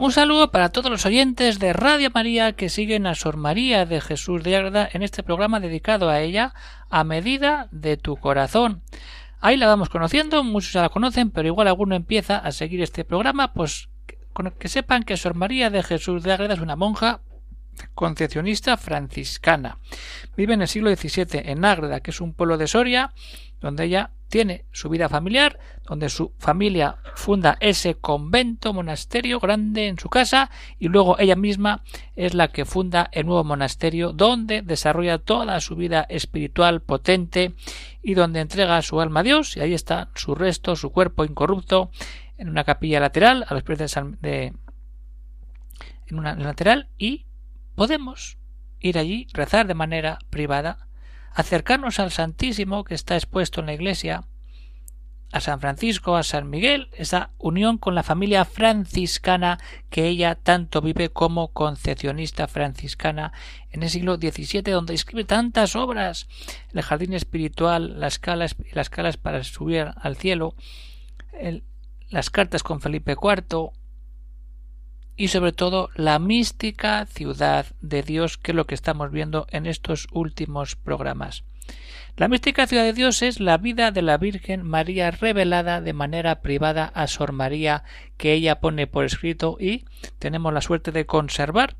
Un saludo para todos los oyentes de Radio María que siguen a Sor María de Jesús de Ágreda en este programa dedicado a ella a medida de tu corazón. Ahí la vamos conociendo, muchos ya la conocen, pero igual alguno empieza a seguir este programa, pues que sepan que Sor María de Jesús de Ágreda es una monja concepcionista franciscana. Vive en el siglo XVII en Ágreda, que es un pueblo de Soria, donde ella tiene su vida familiar, donde su familia funda ese convento, monasterio grande en su casa, y luego ella misma es la que funda el nuevo monasterio, donde desarrolla toda su vida espiritual potente y donde entrega su alma a Dios, y ahí está su resto, su cuerpo incorrupto, en una capilla lateral, a los pies de, en una lateral, y podemos ir allí, rezar de manera privada, acercarnos al Santísimo que está expuesto en la iglesia, a San Francisco, a San Miguel, esa unión con la familia franciscana que ella tanto vive como concepcionista franciscana en el siglo XVII, donde escribe tantas obras, el jardín espiritual, las calas, las escalas para subir al cielo, las cartas con Felipe IV, y sobre todo la mística ciudad de Dios, que es lo que estamos viendo en estos últimos programas. La mística ciudad de Dios es la vida de la Virgen María revelada de manera privada a Sor María que ella pone por escrito y tenemos la suerte de conservar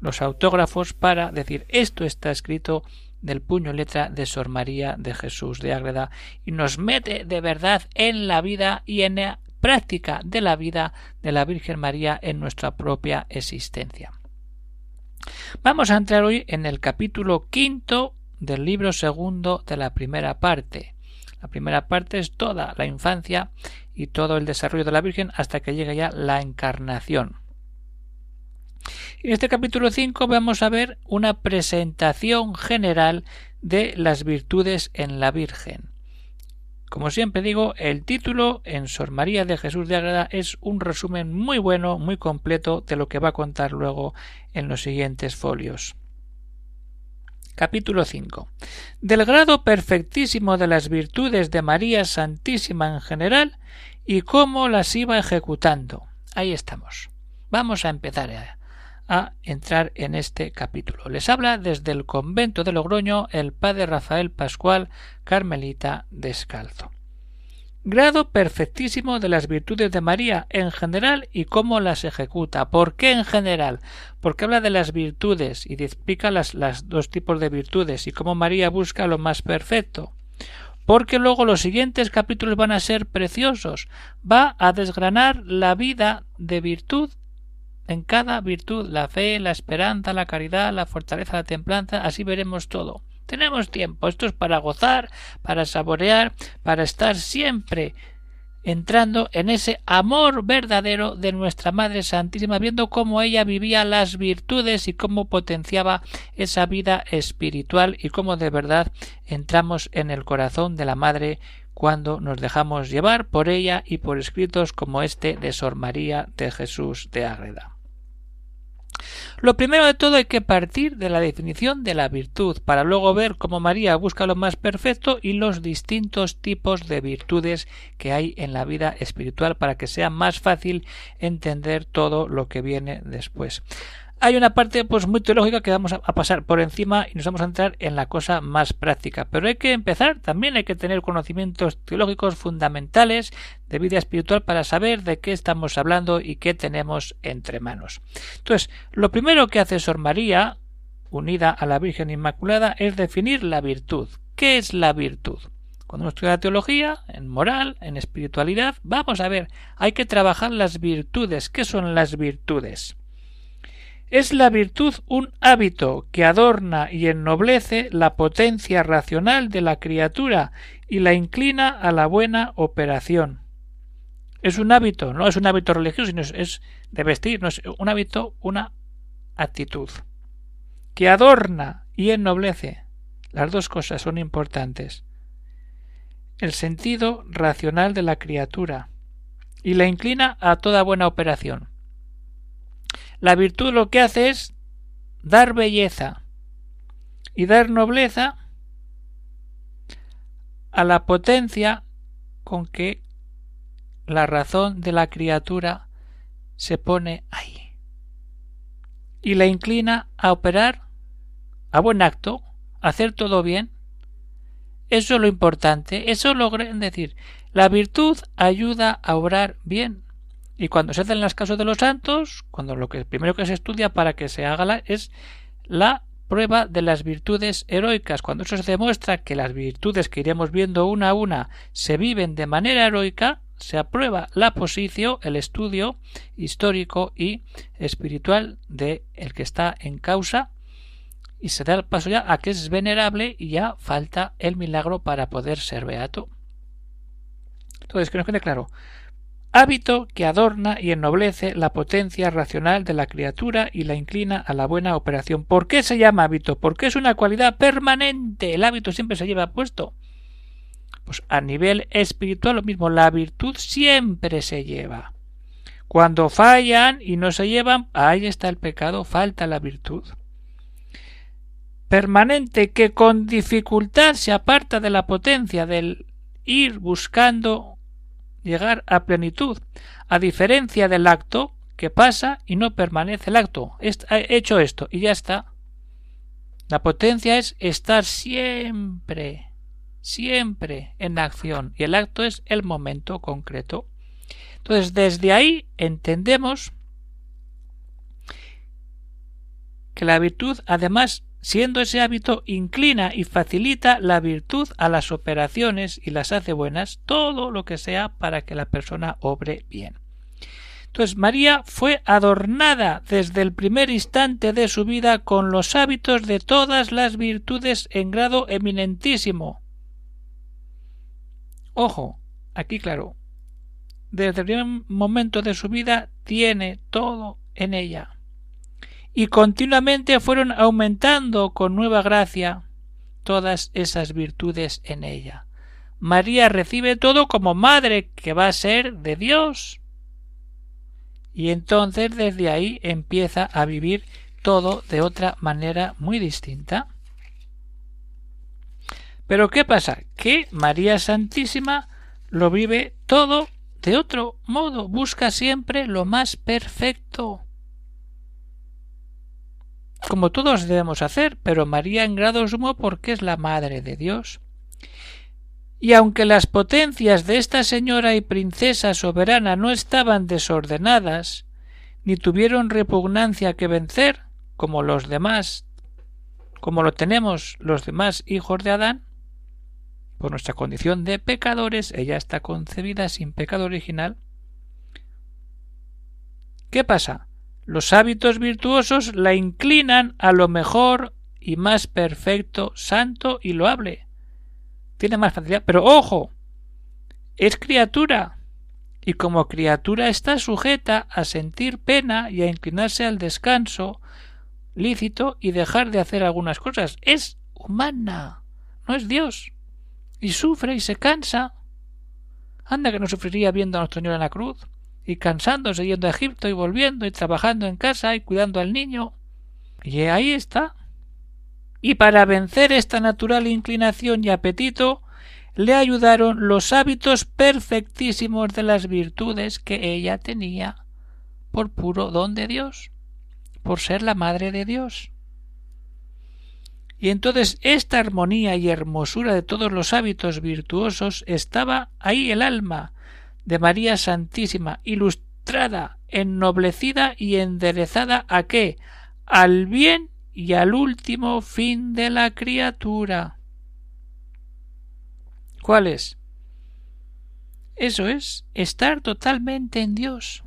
los autógrafos para decir esto está escrito del puño letra de Sor María de Jesús de Ágreda y nos mete de verdad en la vida y en práctica de la vida de la Virgen María en nuestra propia existencia. Vamos a entrar hoy en el capítulo quinto del libro segundo de la primera parte. La primera parte es toda la infancia y todo el desarrollo de la Virgen hasta que llega ya la encarnación. En este capítulo 5 vamos a ver una presentación general de las virtudes en la Virgen. Como siempre digo, el título en Sor María de Jesús de Agreda es un resumen muy bueno, muy completo de lo que va a contar luego en los siguientes folios. Capítulo 5. Del grado perfectísimo de las virtudes de María Santísima en general y cómo las iba ejecutando. Ahí estamos. Vamos a empezar a, entrar en este capítulo. Les habla desde el convento de Logroño el padre Rafael Pascual Carmelita Descalzo. Grado perfectísimo de las virtudes de María en general y cómo las ejecuta. ¿Por qué en general? Porque habla de las virtudes y explica las, las dos tipos de virtudes y cómo María busca lo más perfecto porque luego los siguientes capítulos van a ser preciosos. Va a desgranar la vida de virtud en cada virtud, la fe, la esperanza, la caridad, la fortaleza, la templanza, así veremos todo. Tenemos tiempo, esto es para gozar, para saborear, para estar siempre entrando en ese amor verdadero de nuestra Madre Santísima, viendo cómo ella vivía las virtudes y cómo potenciaba esa vida espiritual y cómo de verdad entramos en el corazón de la Madre cuando nos dejamos llevar por ella y por escritos como este de Sor María de Jesús de Ágreda. Lo primero de todo hay que partir de la definición de la virtud, para luego ver cómo María busca lo más perfecto y los distintos tipos de virtudes que hay en la vida espiritual para que sea más fácil entender todo lo que viene después hay una parte pues muy teológica que vamos a, pasar por encima y nos vamos a entrar en la cosa más práctica. Pero hay que empezar, también hay que tener conocimientos teológicos fundamentales de vida espiritual para saber de qué estamos hablando y qué tenemos entre manos. Entonces, lo primero que hace Sor María, unida a la Virgen Inmaculada, es definir la virtud. ¿Qué es la virtud? Cuando uno estudia teología, en moral, en espiritualidad, vamos a ver, hay que trabajar las virtudes. ¿Qué son las virtudes? Es la virtud un hábito que adorna y ennoblece la potencia racional de la criatura y la inclina a la buena operación. Es un hábito, no es un hábito religioso, sino es, de vestir, no es un hábito, una actitud que adorna y ennoblece. Las dos cosas son importantes. El sentido racional de la criatura y la inclina a toda buena operación. La virtud lo que hace es dar belleza y dar nobleza a la potencia con que la razón de la criatura se pone ahí y la inclina a operar a buen acto, a hacer todo bien. Eso es lo importante, eso lo decir, la virtud ayuda a obrar bien. Y cuando se hacen las casos de los santos, cuando lo que primero que se estudia para que se haga es la prueba de las virtudes heroicas. Cuando eso se demuestra que las virtudes que iremos viendo una a una se viven de manera heroica, se aprueba la posición, el estudio histórico y espiritual de el que está en causa y se da el paso ya a que es venerable y ya falta el milagro para poder ser beato. Entonces, que nos quede claro, hábito que adorna y ennoblece la potencia racional de la criatura y la inclina a la buena operación. ¿Por qué se llama hábito? Porque es una cualidad permanente. El hábito siempre se lleva puesto. Pues a nivel espiritual lo mismo, la virtud siempre se lleva. Cuando fallan y no se llevan, ahí está el pecado, falta la virtud. Permanente que con dificultad se aparta de la potencia del ir buscando llegar a plenitud, a diferencia del acto que pasa y no permanece el acto. He hecho esto y ya está. La potencia es estar siempre, siempre en acción y el acto es el momento concreto. Entonces, desde ahí entendemos que la virtud además siendo ese hábito inclina y facilita la virtud a las operaciones y las hace buenas, todo lo que sea para que la persona obre bien. Entonces María fue adornada desde el primer instante de su vida con los hábitos de todas las virtudes en grado eminentísimo. Ojo, aquí claro, desde el primer momento de su vida tiene todo en ella y continuamente fueron aumentando con nueva gracia todas esas virtudes en ella. María recibe todo como madre que va a ser de Dios. Y entonces desde ahí empieza a vivir todo de otra manera muy distinta. Pero ¿qué pasa? Que María Santísima lo vive todo de otro modo, busca siempre lo más perfecto como todos debemos hacer, pero María en grado sumo porque es la Madre de Dios. Y aunque las potencias de esta señora y princesa soberana no estaban desordenadas, ni tuvieron repugnancia que vencer, como los demás, como lo tenemos los demás hijos de Adán, por nuestra condición de pecadores, ella está concebida sin pecado original. ¿Qué pasa? Los hábitos virtuosos la inclinan a lo mejor y más perfecto, santo y loable. Tiene más facilidad, pero ojo, es criatura, y como criatura está sujeta a sentir pena y a inclinarse al descanso lícito y dejar de hacer algunas cosas. Es humana, no es Dios. Y sufre y se cansa. Anda que no sufriría viendo a nuestro Señor en la cruz y cansándose yendo a Egipto y volviendo y trabajando en casa y cuidando al niño. Y ahí está. Y para vencer esta natural inclinación y apetito, le ayudaron los hábitos perfectísimos de las virtudes que ella tenía por puro don de Dios, por ser la madre de Dios. Y entonces esta armonía y hermosura de todos los hábitos virtuosos estaba ahí el alma, de María Santísima, ilustrada, ennoblecida y enderezada a qué? Al bien y al último fin de la criatura. ¿Cuál es? Eso es estar totalmente en Dios.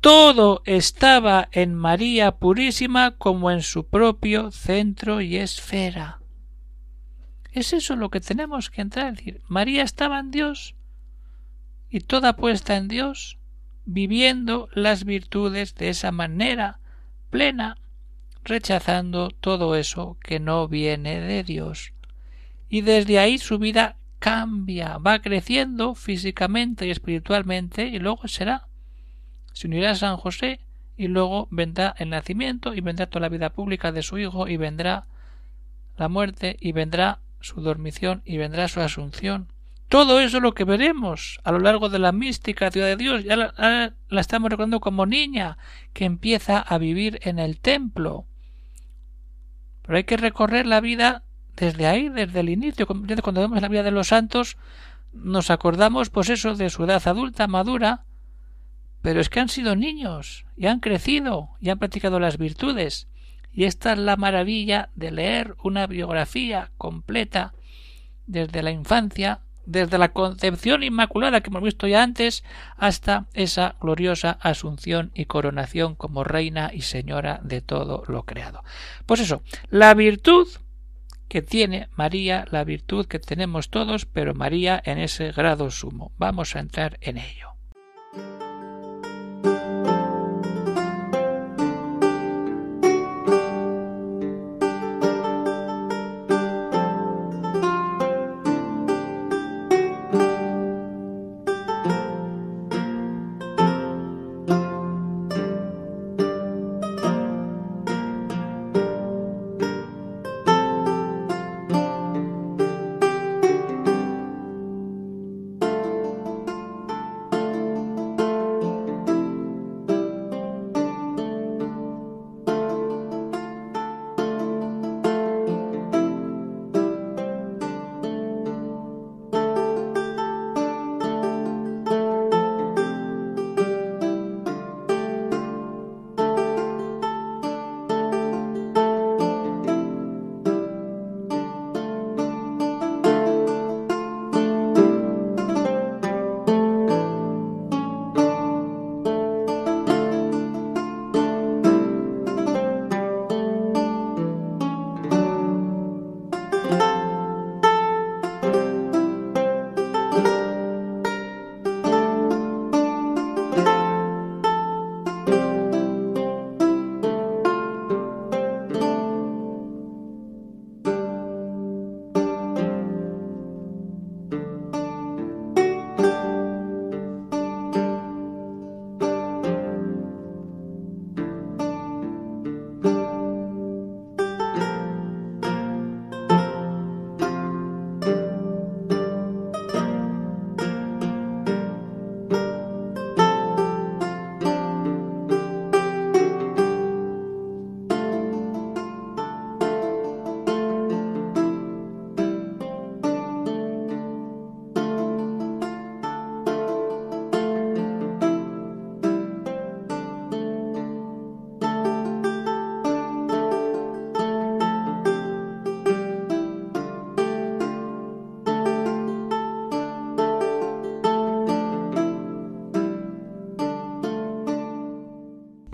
Todo estaba en María Purísima como en su propio centro y esfera. Es eso lo que tenemos que entrar decir. María estaba en Dios y toda puesta en Dios, viviendo las virtudes de esa manera plena, rechazando todo eso que no viene de Dios. Y desde ahí su vida cambia, va creciendo físicamente y espiritualmente y luego será. Se unirá a San José y luego vendrá el nacimiento y vendrá toda la vida pública de su hijo y vendrá la muerte y vendrá su dormición y vendrá su asunción. Todo eso es lo que veremos a lo largo de la mística ciudad de Dios. Ya la, la estamos recordando como niña que empieza a vivir en el templo. Pero hay que recorrer la vida desde ahí, desde el inicio. Cuando vemos la vida de los santos, nos acordamos, pues eso, de su edad adulta, madura, pero es que han sido niños y han crecido y han practicado las virtudes. Y esta es la maravilla de leer una biografía completa desde la infancia, desde la concepción inmaculada que hemos visto ya antes, hasta esa gloriosa asunción y coronación como reina y señora de todo lo creado. Pues eso, la virtud que tiene María, la virtud que tenemos todos, pero María en ese grado sumo. Vamos a entrar en ello.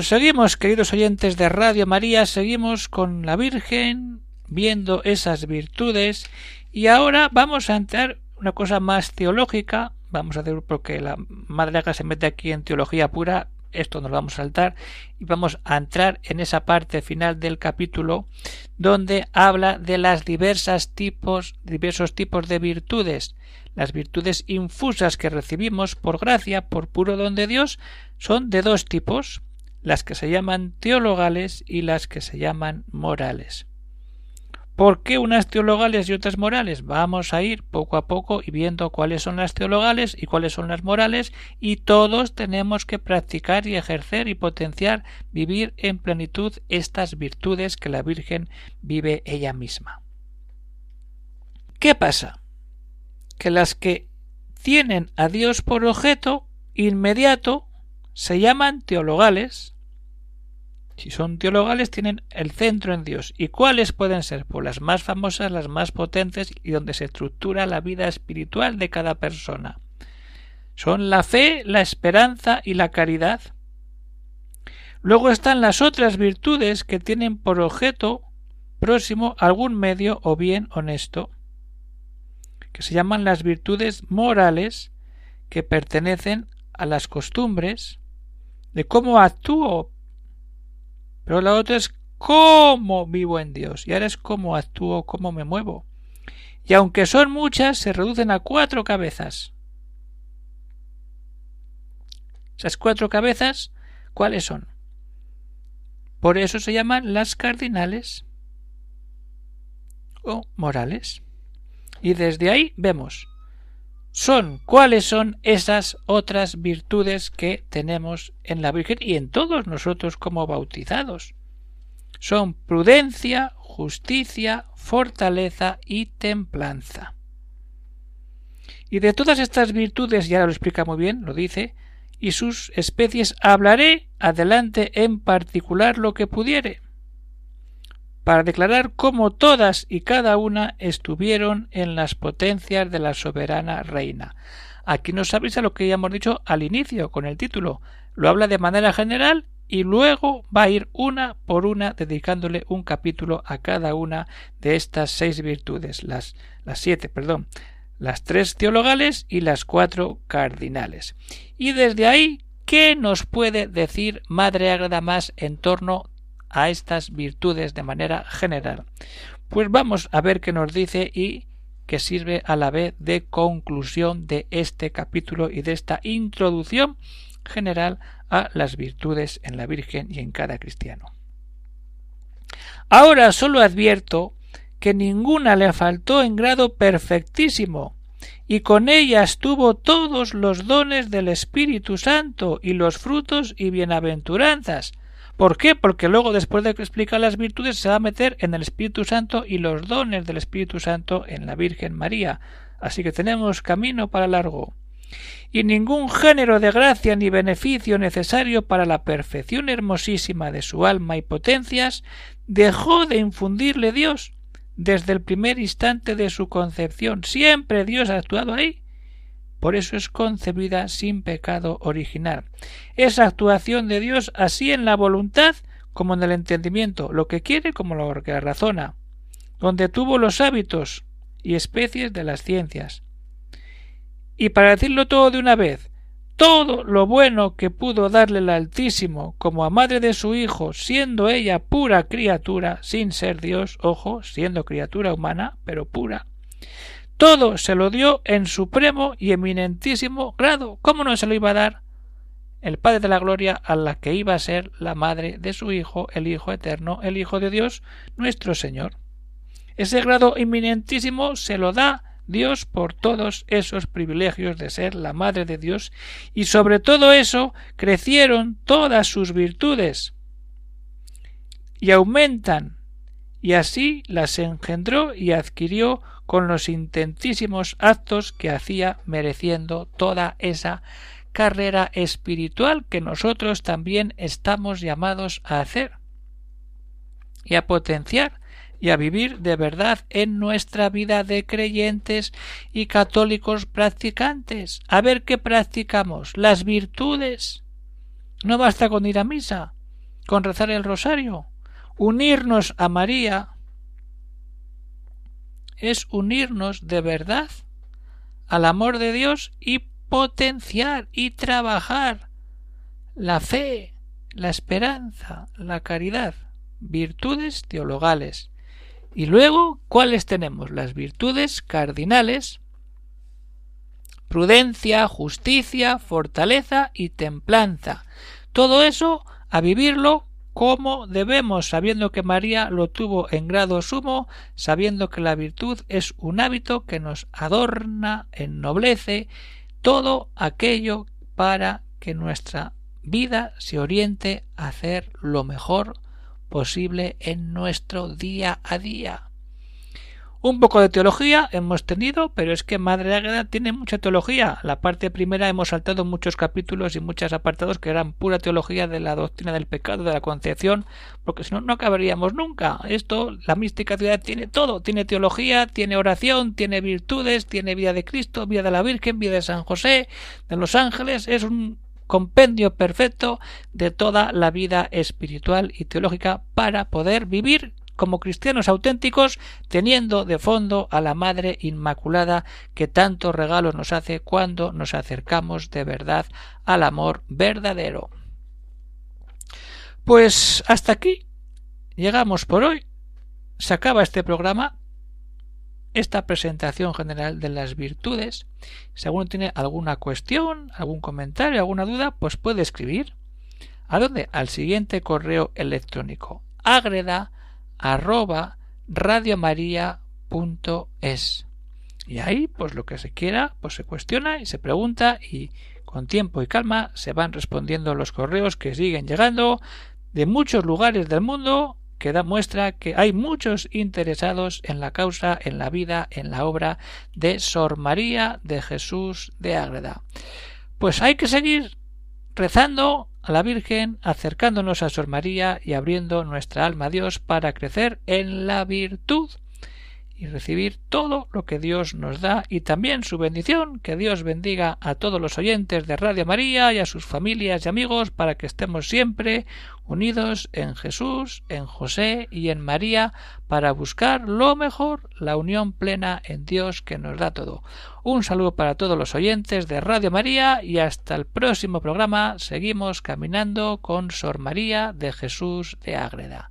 Pues seguimos, queridos oyentes de Radio María, seguimos con la Virgen, viendo esas virtudes, y ahora vamos a entrar una cosa más teológica, vamos a hacer porque la Madre se mete aquí en teología pura, esto nos lo vamos a saltar, y vamos a entrar en esa parte final del capítulo donde habla de las diversas tipos, diversos tipos de virtudes. Las virtudes infusas que recibimos por gracia, por puro don de Dios, son de dos tipos las que se llaman teologales y las que se llaman morales. ¿Por qué unas teologales y otras morales? Vamos a ir poco a poco y viendo cuáles son las teologales y cuáles son las morales y todos tenemos que practicar y ejercer y potenciar vivir en plenitud estas virtudes que la Virgen vive ella misma. ¿Qué pasa? Que las que tienen a Dios por objeto inmediato se llaman teologales. Si son teologales, tienen el centro en Dios. ¿Y cuáles pueden ser? Pues las más famosas, las más potentes y donde se estructura la vida espiritual de cada persona. Son la fe, la esperanza y la caridad. Luego están las otras virtudes que tienen por objeto próximo algún medio o bien honesto, que se llaman las virtudes morales, que pertenecen a las costumbres, de cómo actúo, pero la otra es cómo vivo en Dios, y ahora es cómo actúo, cómo me muevo. Y aunque son muchas, se reducen a cuatro cabezas. Esas cuatro cabezas, ¿cuáles son? Por eso se llaman las cardinales o morales. Y desde ahí vemos son cuáles son esas otras virtudes que tenemos en la Virgen y en todos nosotros como bautizados. Son prudencia, justicia, fortaleza y templanza. Y de todas estas virtudes, ya lo explica muy bien, lo dice, y sus especies hablaré adelante en particular lo que pudiere para declarar cómo todas y cada una estuvieron en las potencias de la soberana reina. Aquí nos avisa lo que ya hemos dicho al inicio con el título. Lo habla de manera general y luego va a ir una por una dedicándole un capítulo a cada una de estas seis virtudes, las, siete, perdón, las tres teologales y las cuatro cardinales. Y desde ahí, ¿qué nos puede decir Madre Agrada más en torno a estas virtudes de manera general. Pues vamos a ver qué nos dice y que sirve a la vez de conclusión de este capítulo y de esta introducción general a las virtudes en la Virgen y en cada cristiano. Ahora solo advierto que ninguna le faltó en grado perfectísimo, y con ellas tuvo todos los dones del Espíritu Santo y los frutos y bienaventuranzas, ¿Por qué? Porque luego, después de que explica las virtudes, se va a meter en el Espíritu Santo y los dones del Espíritu Santo en la Virgen María. Así que tenemos camino para largo. Y ningún género de gracia ni beneficio necesario para la perfección hermosísima de su alma y potencias dejó de infundirle Dios desde el primer instante de su concepción. Siempre Dios ha actuado ahí por eso es concebida sin pecado original. Esa actuación de Dios así en la voluntad como en el entendimiento, lo que quiere como lo que razona, donde tuvo los hábitos y especies de las ciencias. Y para decirlo todo de una vez, todo lo bueno que pudo darle el Altísimo como a madre de su Hijo, siendo ella pura criatura, sin ser Dios, ojo, siendo criatura humana, pero pura, todo se lo dio en supremo y eminentísimo grado. ¿Cómo no se lo iba a dar el Padre de la Gloria a la que iba a ser la madre de su Hijo, el Hijo eterno, el Hijo de Dios, nuestro Señor? Ese grado eminentísimo se lo da Dios por todos esos privilegios de ser la Madre de Dios y sobre todo eso crecieron todas sus virtudes y aumentan y así las engendró y adquirió con los intentísimos actos que hacía mereciendo toda esa carrera espiritual que nosotros también estamos llamados a hacer y a potenciar y a vivir de verdad en nuestra vida de creyentes y católicos practicantes. A ver qué practicamos. Las virtudes. No basta con ir a misa, con rezar el rosario, unirnos a María, es unirnos de verdad al amor de Dios y potenciar y trabajar la fe, la esperanza, la caridad, virtudes teologales. Y luego, ¿cuáles tenemos? Las virtudes cardinales, prudencia, justicia, fortaleza y templanza. Todo eso a vivirlo ¿Cómo debemos, sabiendo que María lo tuvo en grado sumo, sabiendo que la virtud es un hábito que nos adorna, ennoblece, todo aquello para que nuestra vida se oriente a hacer lo mejor posible en nuestro día a día. Un poco de teología hemos tenido, pero es que Madre Águeda tiene mucha teología. La parte primera hemos saltado muchos capítulos y muchos apartados que eran pura teología de la doctrina del pecado, de la concepción, porque si no, no acabaríamos nunca. Esto, la mística ciudad tiene todo. Tiene teología, tiene oración, tiene virtudes, tiene vida de Cristo, vida de la Virgen, vida de San José, de los ángeles. Es un compendio perfecto de toda la vida espiritual y teológica para poder vivir como cristianos auténticos, teniendo de fondo a la Madre Inmaculada que tantos regalos nos hace cuando nos acercamos de verdad al amor verdadero. Pues hasta aquí llegamos por hoy. Se acaba este programa esta presentación general de las virtudes. Si alguno tiene alguna cuestión, algún comentario, alguna duda, pues puede escribir. ¿A dónde? Al siguiente correo electrónico agreda arroba radiomaria.es y ahí pues lo que se quiera pues se cuestiona y se pregunta y con tiempo y calma se van respondiendo los correos que siguen llegando de muchos lugares del mundo que da muestra que hay muchos interesados en la causa, en la vida, en la obra de Sor María de Jesús de Ágreda. Pues hay que seguir rezando a la Virgen, acercándonos a Sor María y abriendo nuestra alma a Dios para crecer en la virtud y recibir todo lo que Dios nos da y también su bendición. Que Dios bendiga a todos los oyentes de Radio María y a sus familias y amigos para que estemos siempre unidos en Jesús, en José y en María para buscar lo mejor, la unión plena en Dios que nos da todo. Un saludo para todos los oyentes de Radio María y hasta el próximo programa seguimos caminando con Sor María de Jesús de Ágreda.